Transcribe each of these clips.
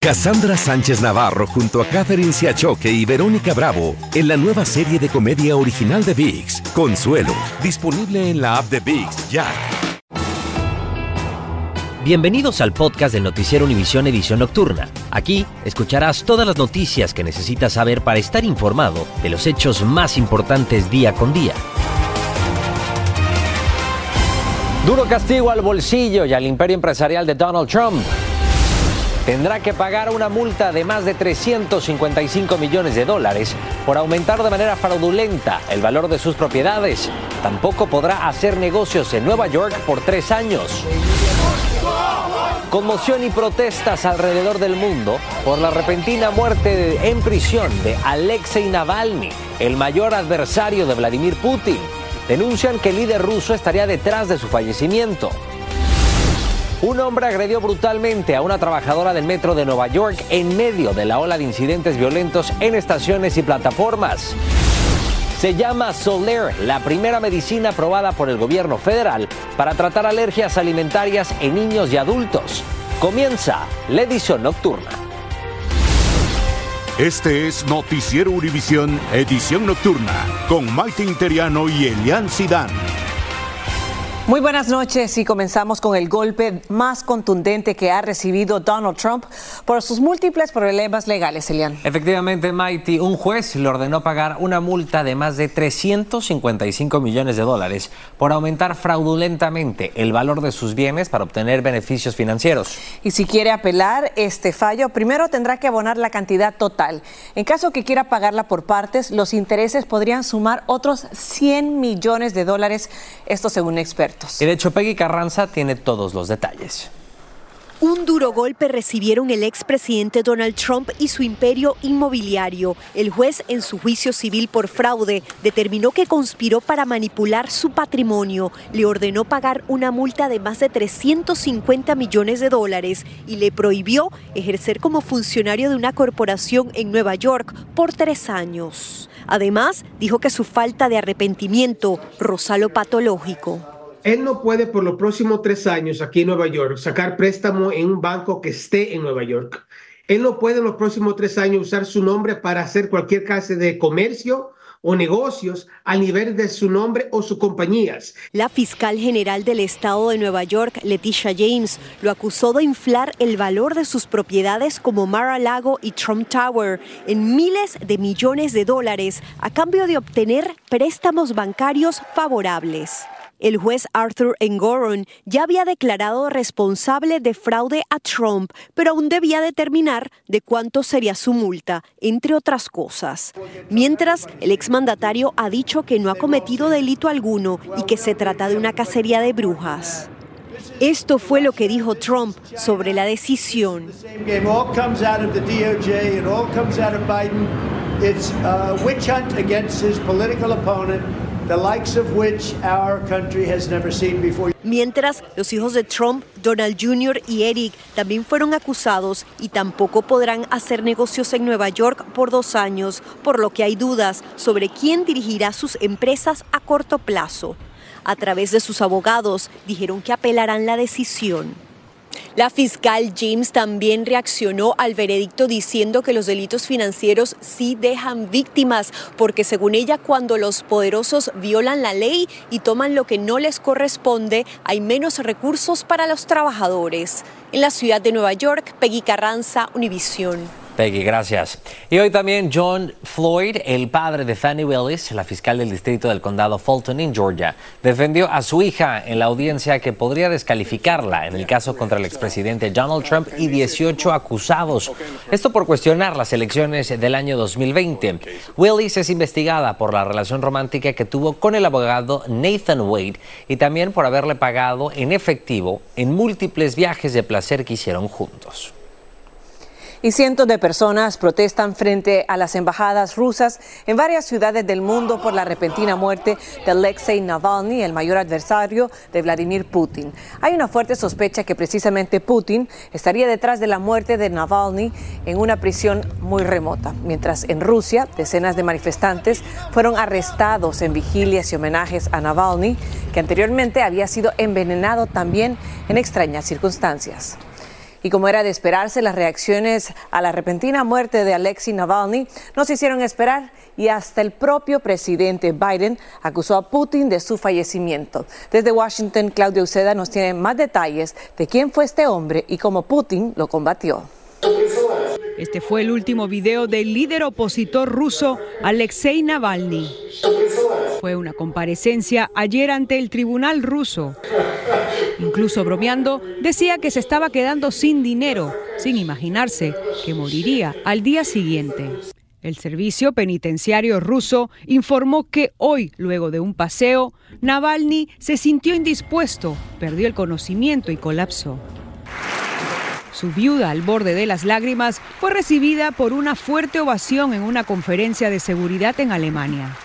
Cassandra Sánchez Navarro junto a Catherine Siachoque y Verónica Bravo en la nueva serie de comedia original de VIX, Consuelo, disponible en la app de VIX ya. Bienvenidos al podcast del Noticiero Univisión Edición Nocturna. Aquí escucharás todas las noticias que necesitas saber para estar informado de los hechos más importantes día con día. Duro castigo al bolsillo y al imperio empresarial de Donald Trump tendrá que pagar una multa de más de 355 millones de dólares por aumentar de manera fraudulenta el valor de sus propiedades. Tampoco podrá hacer negocios en Nueva York por tres años. Conmoción y protestas alrededor del mundo por la repentina muerte en prisión de Alexei Navalny, el mayor adversario de Vladimir Putin. Denuncian que el líder ruso estaría detrás de su fallecimiento. Un hombre agredió brutalmente a una trabajadora del metro de Nueva York en medio de la ola de incidentes violentos en estaciones y plataformas. Se llama Soler, la primera medicina aprobada por el gobierno federal para tratar alergias alimentarias en niños y adultos. Comienza la edición nocturna. Este es Noticiero Univisión, edición nocturna, con Maite Interiano y Elian Sidán. Muy buenas noches y comenzamos con el golpe más contundente que ha recibido Donald Trump por sus múltiples problemas legales, Elian. Efectivamente, Mighty, un juez le ordenó pagar una multa de más de 355 millones de dólares por aumentar fraudulentamente el valor de sus bienes para obtener beneficios financieros. Y si quiere apelar este fallo, primero tendrá que abonar la cantidad total. En caso que quiera pagarla por partes, los intereses podrían sumar otros 100 millones de dólares, esto según expertos. Y de hecho, Peggy Carranza tiene todos los detalles. Un duro golpe recibieron el expresidente Donald Trump y su imperio inmobiliario. El juez, en su juicio civil por fraude, determinó que conspiró para manipular su patrimonio, le ordenó pagar una multa de más de 350 millones de dólares y le prohibió ejercer como funcionario de una corporación en Nueva York por tres años. Además, dijo que su falta de arrepentimiento rozó lo patológico él no puede por los próximos tres años aquí en Nueva York sacar préstamo en un banco que esté en Nueva York. Él no puede en los próximos tres años usar su nombre para hacer cualquier clase de comercio o negocios a nivel de su nombre o sus compañías. La fiscal general del estado de Nueva York, Leticia James, lo acusó de inflar el valor de sus propiedades como Mar-a-Lago y Trump Tower en miles de millones de dólares a cambio de obtener préstamos bancarios favorables. El juez Arthur Engoron ya había declarado responsable de fraude a Trump, pero aún debía determinar de cuánto sería su multa, entre otras cosas. Mientras, el exmandatario ha dicho que no ha cometido delito alguno y que se trata de una cacería de brujas. Esto fue lo que dijo Trump sobre la decisión. Mientras, los hijos de Trump, Donald Jr. y Eric también fueron acusados y tampoco podrán hacer negocios en Nueva York por dos años, por lo que hay dudas sobre quién dirigirá sus empresas a corto plazo. A través de sus abogados, dijeron que apelarán la decisión. La fiscal James también reaccionó al veredicto diciendo que los delitos financieros sí dejan víctimas, porque según ella cuando los poderosos violan la ley y toman lo que no les corresponde, hay menos recursos para los trabajadores. En la ciudad de Nueva York, Peggy Carranza, Univisión. Peggy, gracias. Y hoy también John Floyd, el padre de Fanny Willis, la fiscal del distrito del condado Fulton en Georgia, defendió a su hija en la audiencia que podría descalificarla en el caso contra el expresidente Donald Trump y 18 acusados. Esto por cuestionar las elecciones del año 2020. Willis es investigada por la relación romántica que tuvo con el abogado Nathan Wade y también por haberle pagado en efectivo en múltiples viajes de placer que hicieron juntos y cientos de personas protestan frente a las embajadas rusas en varias ciudades del mundo por la repentina muerte de Alexei Navalny, el mayor adversario de Vladimir Putin. Hay una fuerte sospecha que precisamente Putin estaría detrás de la muerte de Navalny en una prisión muy remota, mientras en Rusia decenas de manifestantes fueron arrestados en vigilias y homenajes a Navalny, que anteriormente había sido envenenado también en extrañas circunstancias. Y como era de esperarse, las reacciones a la repentina muerte de Alexei Navalny no se hicieron esperar y hasta el propio presidente Biden acusó a Putin de su fallecimiento. Desde Washington, Claudio Uceda nos tiene más detalles de quién fue este hombre y cómo Putin lo combatió. Este fue el último video del líder opositor ruso Alexei Navalny. Fue una comparecencia ayer ante el tribunal ruso. Incluso bromeando, decía que se estaba quedando sin dinero, sin imaginarse que moriría al día siguiente. El servicio penitenciario ruso informó que hoy, luego de un paseo, Navalny se sintió indispuesto, perdió el conocimiento y colapsó. Su viuda, al borde de las lágrimas, fue recibida por una fuerte ovación en una conferencia de seguridad en Alemania.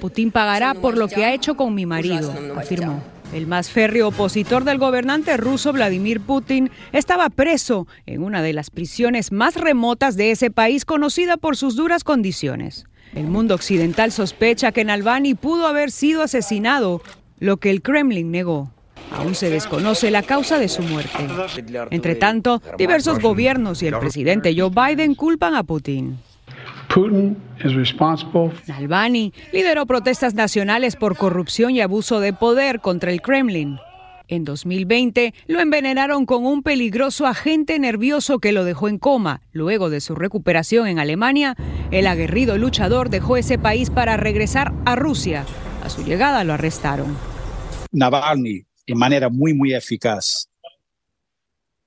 Putin pagará por lo que ha hecho con mi marido, afirmó. El más férreo opositor del gobernante ruso Vladimir Putin estaba preso en una de las prisiones más remotas de ese país conocida por sus duras condiciones. El mundo occidental sospecha que Navalny pudo haber sido asesinado, lo que el Kremlin negó. Aún se desconoce la causa de su muerte. Entre tanto, diversos gobiernos y el presidente Joe Biden culpan a Putin. Navalny lideró protestas nacionales por corrupción y abuso de poder contra el Kremlin. En 2020 lo envenenaron con un peligroso agente nervioso que lo dejó en coma. Luego de su recuperación en Alemania, el aguerrido luchador dejó ese país para regresar a Rusia. A su llegada lo arrestaron. Navalny en manera muy, muy eficaz.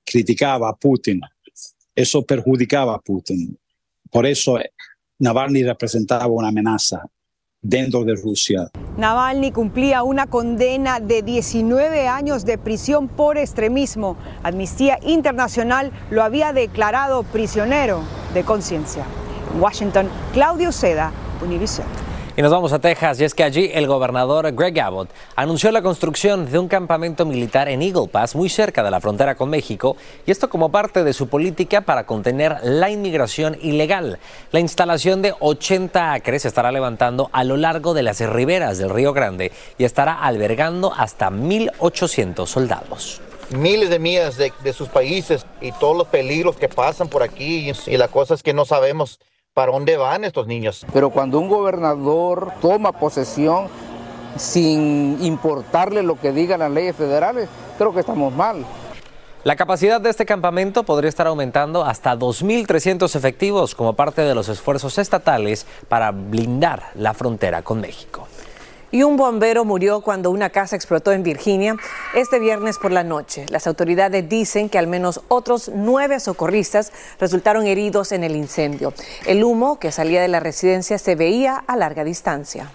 Criticaba a Putin. Eso perjudicaba a Putin. Por eso Navalny representaba una amenaza dentro de Rusia. Navalny cumplía una condena de 19 años de prisión por extremismo. Amnistía Internacional lo había declarado prisionero de conciencia. Washington, Claudio Seda, Univision. Y nos vamos a Texas y es que allí el gobernador Greg Abbott anunció la construcción de un campamento militar en Eagle Pass muy cerca de la frontera con México y esto como parte de su política para contener la inmigración ilegal. La instalación de 80 acres se estará levantando a lo largo de las riberas del Río Grande y estará albergando hasta 1.800 soldados miles de millas de, sus países y todos los peligros que pasan por aquí y, y la cosa es que no sabemos para dónde van estos niños. Pero cuando un gobernador toma posesión sin importarle lo que digan las leyes federales, creo que estamos mal. La capacidad de este campamento podría estar aumentando hasta 2.300 efectivos como parte de los esfuerzos estatales para blindar la frontera con México y un bombero murió cuando una casa explotó en Virginia este viernes por la noche. Las autoridades dicen que al menos otros nueve socorristas resultaron heridos en el incendio. El humo que salía de la residencia se veía a larga distancia.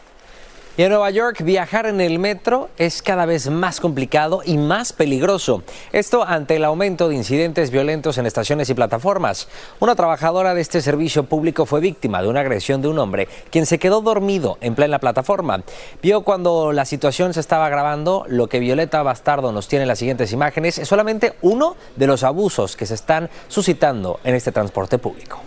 Y en Nueva York, viajar en el metro es cada vez más complicado y más peligroso. Esto ante el aumento de incidentes violentos en estaciones y plataformas. Una trabajadora de este servicio público fue víctima de una agresión de un hombre, quien se quedó dormido en plena plataforma. Vio cuando la situación se estaba agravando, lo que Violeta Bastardo nos tiene en las siguientes imágenes es solamente uno de los abusos que se están suscitando en este transporte público.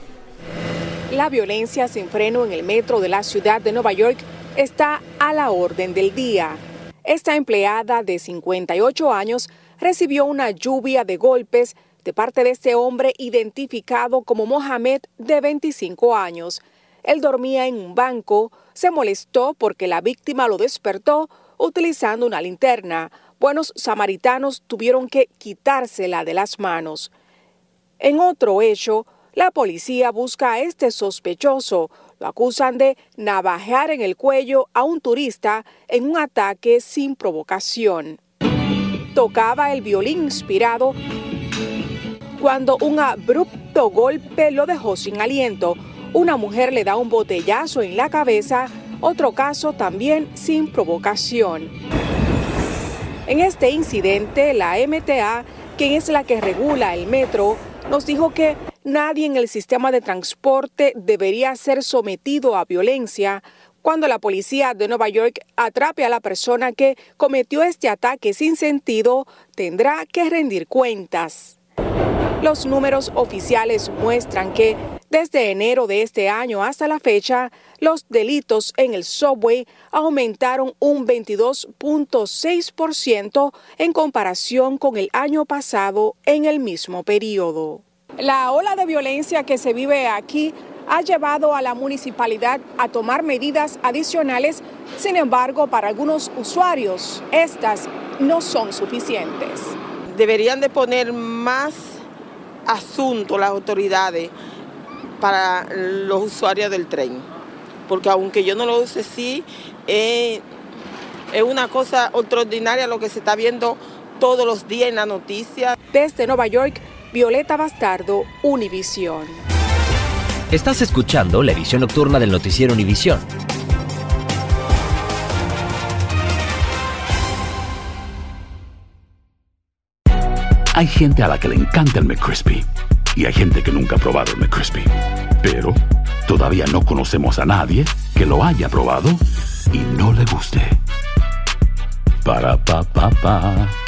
La violencia sin freno en el metro de la ciudad de Nueva York está a la orden del día. Esta empleada de 58 años recibió una lluvia de golpes de parte de este hombre identificado como Mohamed de 25 años. Él dormía en un banco, se molestó porque la víctima lo despertó utilizando una linterna. Buenos samaritanos tuvieron que quitársela de las manos. En otro hecho, la policía busca a este sospechoso. Lo acusan de navajear en el cuello a un turista en un ataque sin provocación. Tocaba el violín inspirado cuando un abrupto golpe lo dejó sin aliento. Una mujer le da un botellazo en la cabeza, otro caso también sin provocación. En este incidente, la MTA, quien es la que regula el metro, nos dijo que nadie en el sistema de transporte debería ser sometido a violencia. Cuando la policía de Nueva York atrape a la persona que cometió este ataque sin sentido, tendrá que rendir cuentas. Los números oficiales muestran que desde enero de este año hasta la fecha, los delitos en el subway aumentaron un 22.6% en comparación con el año pasado en el mismo periodo. La ola de violencia que se vive aquí ha llevado a la municipalidad a tomar medidas adicionales, sin embargo, para algunos usuarios estas no son suficientes. Deberían de poner más asunto las autoridades para los usuarios del tren, porque aunque yo no lo use, sí, eh, es una cosa extraordinaria lo que se está viendo todos los días en la noticia. Desde Nueva York, Violeta Bastardo, Univisión. Estás escuchando la edición nocturna del noticiero Univisión. Hay gente a la que le encanta el McCrispy y hay gente que nunca ha probado el McCrispy. Pero todavía no conocemos a nadie que lo haya probado y no le guste. Para pa pa pa.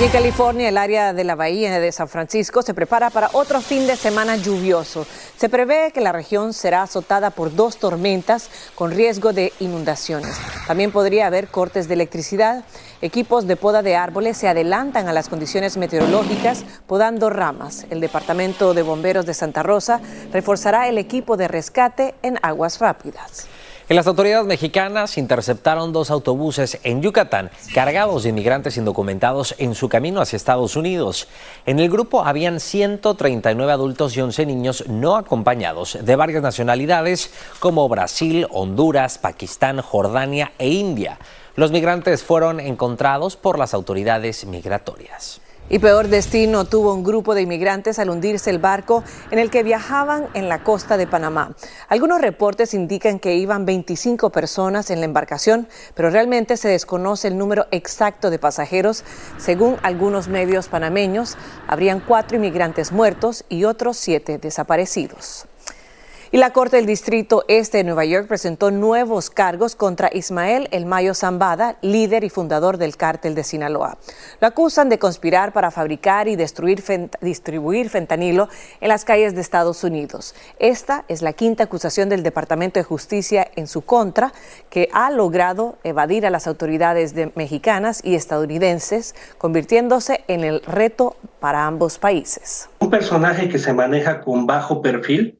En California, el área de la bahía de San Francisco se prepara para otro fin de semana lluvioso. Se prevé que la región será azotada por dos tormentas con riesgo de inundaciones. También podría haber cortes de electricidad. Equipos de poda de árboles se adelantan a las condiciones meteorológicas podando ramas. El Departamento de Bomberos de Santa Rosa reforzará el equipo de rescate en aguas rápidas. Las autoridades mexicanas interceptaron dos autobuses en Yucatán cargados de inmigrantes indocumentados en su camino hacia Estados Unidos. En el grupo habían 139 adultos y 11 niños no acompañados de varias nacionalidades como Brasil, Honduras, Pakistán, Jordania e India. Los migrantes fueron encontrados por las autoridades migratorias. Y peor destino tuvo un grupo de inmigrantes al hundirse el barco en el que viajaban en la costa de Panamá. Algunos reportes indican que iban 25 personas en la embarcación, pero realmente se desconoce el número exacto de pasajeros. Según algunos medios panameños, habrían cuatro inmigrantes muertos y otros siete desaparecidos. Y la Corte del Distrito Este de Nueva York presentó nuevos cargos contra Ismael El Mayo Zambada, líder y fundador del cártel de Sinaloa. Lo acusan de conspirar para fabricar y destruir distribuir fentanilo en las calles de Estados Unidos. Esta es la quinta acusación del Departamento de Justicia en su contra, que ha logrado evadir a las autoridades mexicanas y estadounidenses, convirtiéndose en el reto para ambos países. Un personaje que se maneja con bajo perfil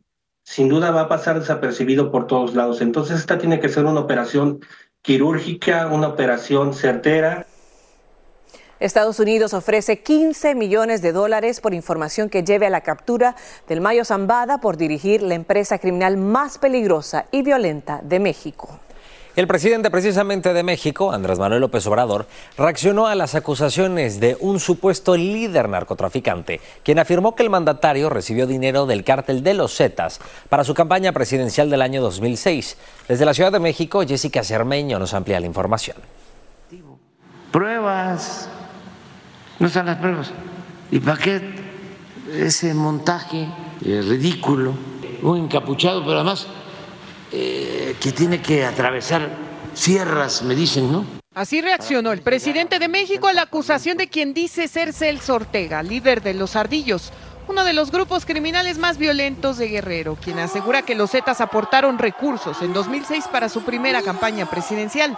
sin duda va a pasar desapercibido por todos lados. Entonces esta tiene que ser una operación quirúrgica, una operación certera. Estados Unidos ofrece 15 millones de dólares por información que lleve a la captura del Mayo Zambada por dirigir la empresa criminal más peligrosa y violenta de México. El presidente precisamente de México, Andrés Manuel López Obrador, reaccionó a las acusaciones de un supuesto líder narcotraficante, quien afirmó que el mandatario recibió dinero del cártel de los Zetas para su campaña presidencial del año 2006. Desde la Ciudad de México, Jessica Cermeño nos amplía la información. Pruebas, no están las pruebas. ¿Y para qué ese montaje ridículo? Un encapuchado, pero además eh, que tiene que atravesar sierras, me dicen, ¿no? Así reaccionó el presidente de México a la acusación de quien dice ser Celso Ortega, líder de los Ardillos, uno de los grupos criminales más violentos de Guerrero, quien asegura que los Zetas aportaron recursos en 2006 para su primera campaña presidencial.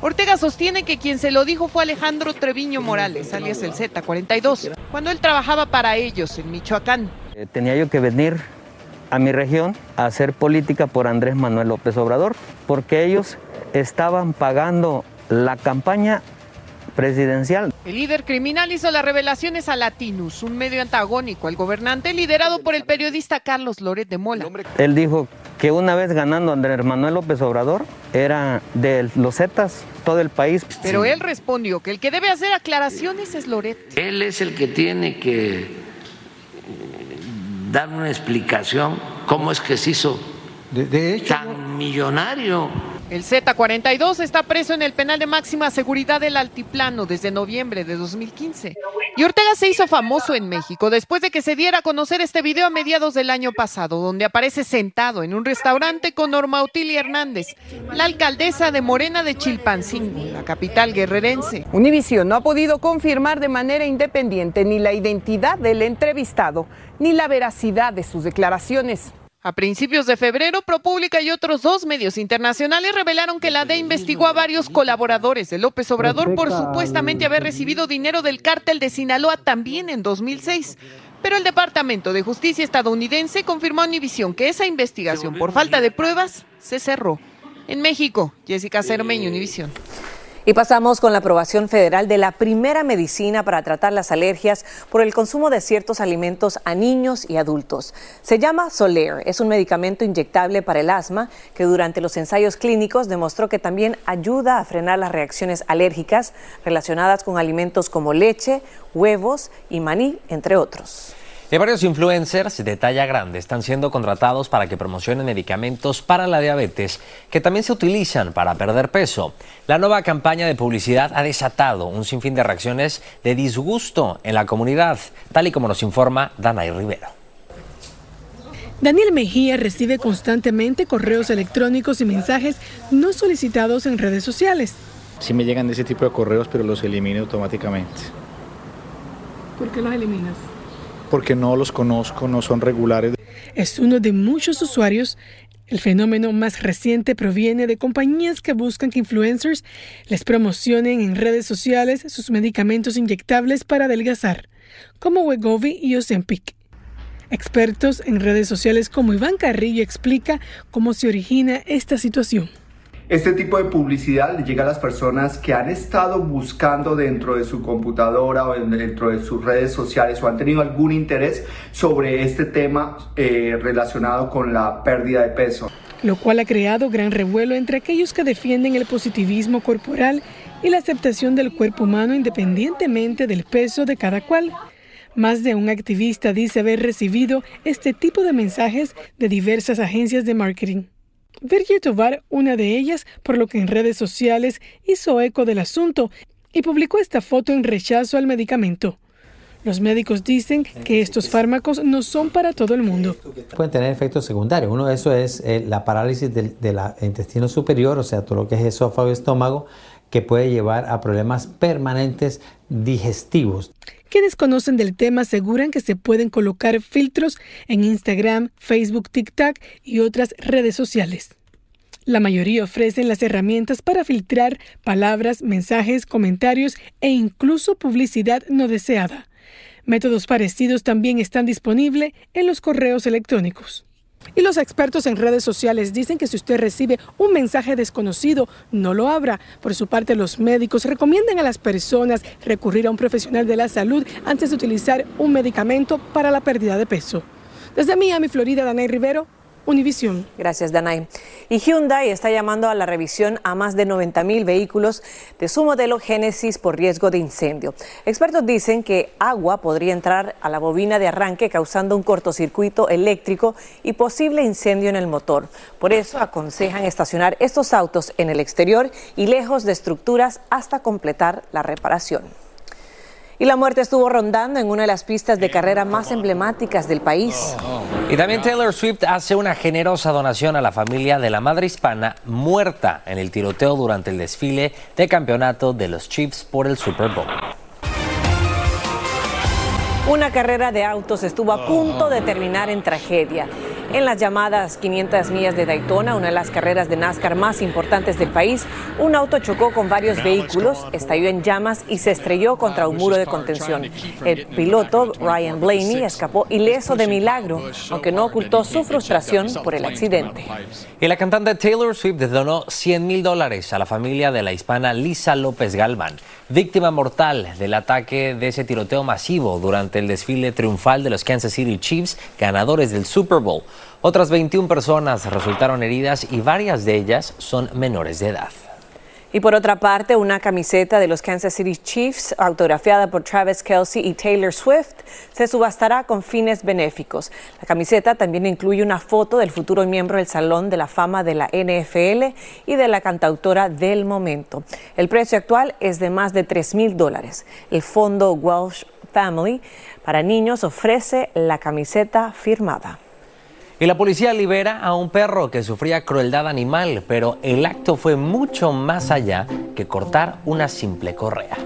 Ortega sostiene que quien se lo dijo fue Alejandro Treviño Morales, alias el Z42, cuando él trabajaba para ellos en Michoacán. Eh, tenía yo que venir a mi región a hacer política por Andrés Manuel López Obrador, porque ellos estaban pagando la campaña presidencial. El líder criminal hizo las revelaciones a Latinus, un medio antagónico al gobernante liderado por el periodista Carlos Loret de Mola. Él dijo que una vez ganando Andrés Manuel López Obrador era de los Zetas, todo el país. Pero él respondió que el que debe hacer aclaraciones es Loret. Él es el que tiene que dar una explicación cómo es que se hizo de, hecho, tan millonario. El Z42 está preso en el penal de máxima seguridad del Altiplano desde noviembre de 2015. Y Ortega se hizo famoso en México después de que se diera a conocer este video a mediados del año pasado, donde aparece sentado en un restaurante con Norma Otilia Hernández, la alcaldesa de Morena de Chilpancingo, la capital guerrerense. Univision no ha podido confirmar de manera independiente ni la identidad del entrevistado ni la veracidad de sus declaraciones. A principios de febrero, ProPública y otros dos medios internacionales revelaron que la DEA investigó a varios colaboradores de López Obrador por supuestamente haber recibido dinero del cártel de Sinaloa también en 2006. Pero el Departamento de Justicia estadounidense confirmó a Univision que esa investigación por falta de pruebas se cerró. En México, Jessica Cermeño, Univision. Y pasamos con la aprobación federal de la primera medicina para tratar las alergias por el consumo de ciertos alimentos a niños y adultos. Se llama Soler, es un medicamento inyectable para el asma que durante los ensayos clínicos demostró que también ayuda a frenar las reacciones alérgicas relacionadas con alimentos como leche, huevos y maní, entre otros. Y varios influencers de talla grande están siendo contratados para que promocionen medicamentos para la diabetes que también se utilizan para perder peso. La nueva campaña de publicidad ha desatado un sinfín de reacciones de disgusto en la comunidad, tal y como nos informa Danay Rivero. Daniel Mejía recibe constantemente correos electrónicos y mensajes no solicitados en redes sociales. Sí me llegan de ese tipo de correos, pero los elimino automáticamente. ¿Por qué los eliminas? Porque no los conozco, no son regulares. Es uno de muchos usuarios. El fenómeno más reciente proviene de compañías que buscan que influencers les promocionen en redes sociales sus medicamentos inyectables para adelgazar, como Wegovy y Ozempic. Expertos en redes sociales como Iván Carrillo explica cómo se origina esta situación. Este tipo de publicidad le llega a las personas que han estado buscando dentro de su computadora o dentro de sus redes sociales o han tenido algún interés sobre este tema eh, relacionado con la pérdida de peso. Lo cual ha creado gran revuelo entre aquellos que defienden el positivismo corporal y la aceptación del cuerpo humano independientemente del peso de cada cual. Más de un activista dice haber recibido este tipo de mensajes de diversas agencias de marketing. Virgil Tovar, una de ellas, por lo que en redes sociales hizo eco del asunto y publicó esta foto en rechazo al medicamento. Los médicos dicen que estos fármacos no son para todo el mundo. Pueden tener efectos secundarios. Uno de esos es eh, la parálisis del, intestino superior, o sea, todo lo que es esófago y estómago, que puede llevar a problemas permanentes digestivos. Quienes conocen del tema aseguran que se pueden colocar filtros en Instagram, Facebook, TikTok y otras redes sociales. La mayoría ofrecen las herramientas para filtrar palabras, mensajes, comentarios e incluso publicidad no deseada. Métodos parecidos también están disponibles en los correos electrónicos. Y los expertos en redes sociales dicen que si usted recibe un mensaje desconocido, no lo abra. Por su parte, los médicos recomiendan a las personas recurrir a un profesional de la salud antes de utilizar un medicamento para la pérdida de peso. Desde Miami, Florida, Danay Rivero, Univisión. Gracias, Danay. Y Hyundai está llamando a la revisión a más de 90 mil vehículos de su modelo Genesis por riesgo de incendio. Expertos dicen que agua podría entrar a la bobina de arranque causando un cortocircuito eléctrico y posible incendio en el motor. Por eso aconsejan estacionar estos autos en el exterior y lejos de estructuras hasta completar la reparación. Y la muerte estuvo rondando en una de las pistas de carrera más emblemáticas del país. Y también Taylor Swift hace una generosa donación a la familia de la madre hispana muerta en el tiroteo durante el desfile de campeonato de los Chiefs por el Super Bowl. Una carrera de autos estuvo a punto de terminar en tragedia. En las llamadas 500 millas de Daytona, una de las carreras de NASCAR más importantes del país, un auto chocó con varios vehículos, estalló en llamas y se estrelló contra un muro de contención. El piloto, Ryan Blaney, escapó ileso de milagro, aunque no ocultó su frustración por el accidente. Y la cantante Taylor Swift donó 100 mil dólares a la familia de la hispana Lisa López Galván, víctima mortal del ataque de ese tiroteo masivo durante el desfile triunfal de los Kansas City Chiefs, ganadores del Super Bowl. Otras 21 personas resultaron heridas y varias de ellas son menores de edad. Y por otra parte, una camiseta de los Kansas City Chiefs, autografiada por Travis Kelsey y Taylor Swift, se subastará con fines benéficos. La camiseta también incluye una foto del futuro miembro del Salón de la Fama de la NFL y de la cantautora del momento. El precio actual es de más de 3 mil dólares. El fondo Welsh Family para niños ofrece la camiseta firmada. Y la policía libera a un perro que sufría crueldad animal, pero el acto fue mucho más allá que cortar una simple correa.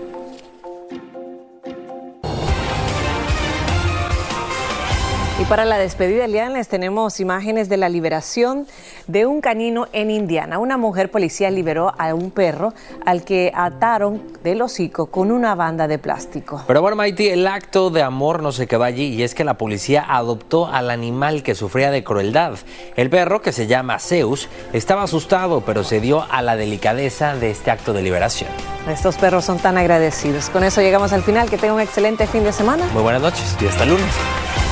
Y para la despedida, Elian, les tenemos imágenes de la liberación de un canino en Indiana. Una mujer policía liberó a un perro al que ataron del hocico con una banda de plástico. Pero bueno, Maiti, el acto de amor no se quedó allí y es que la policía adoptó al animal que sufría de crueldad. El perro, que se llama Zeus, estaba asustado, pero se dio a la delicadeza de este acto de liberación. Estos perros son tan agradecidos. Con eso llegamos al final. Que tenga un excelente fin de semana. Muy buenas noches y hasta el lunes.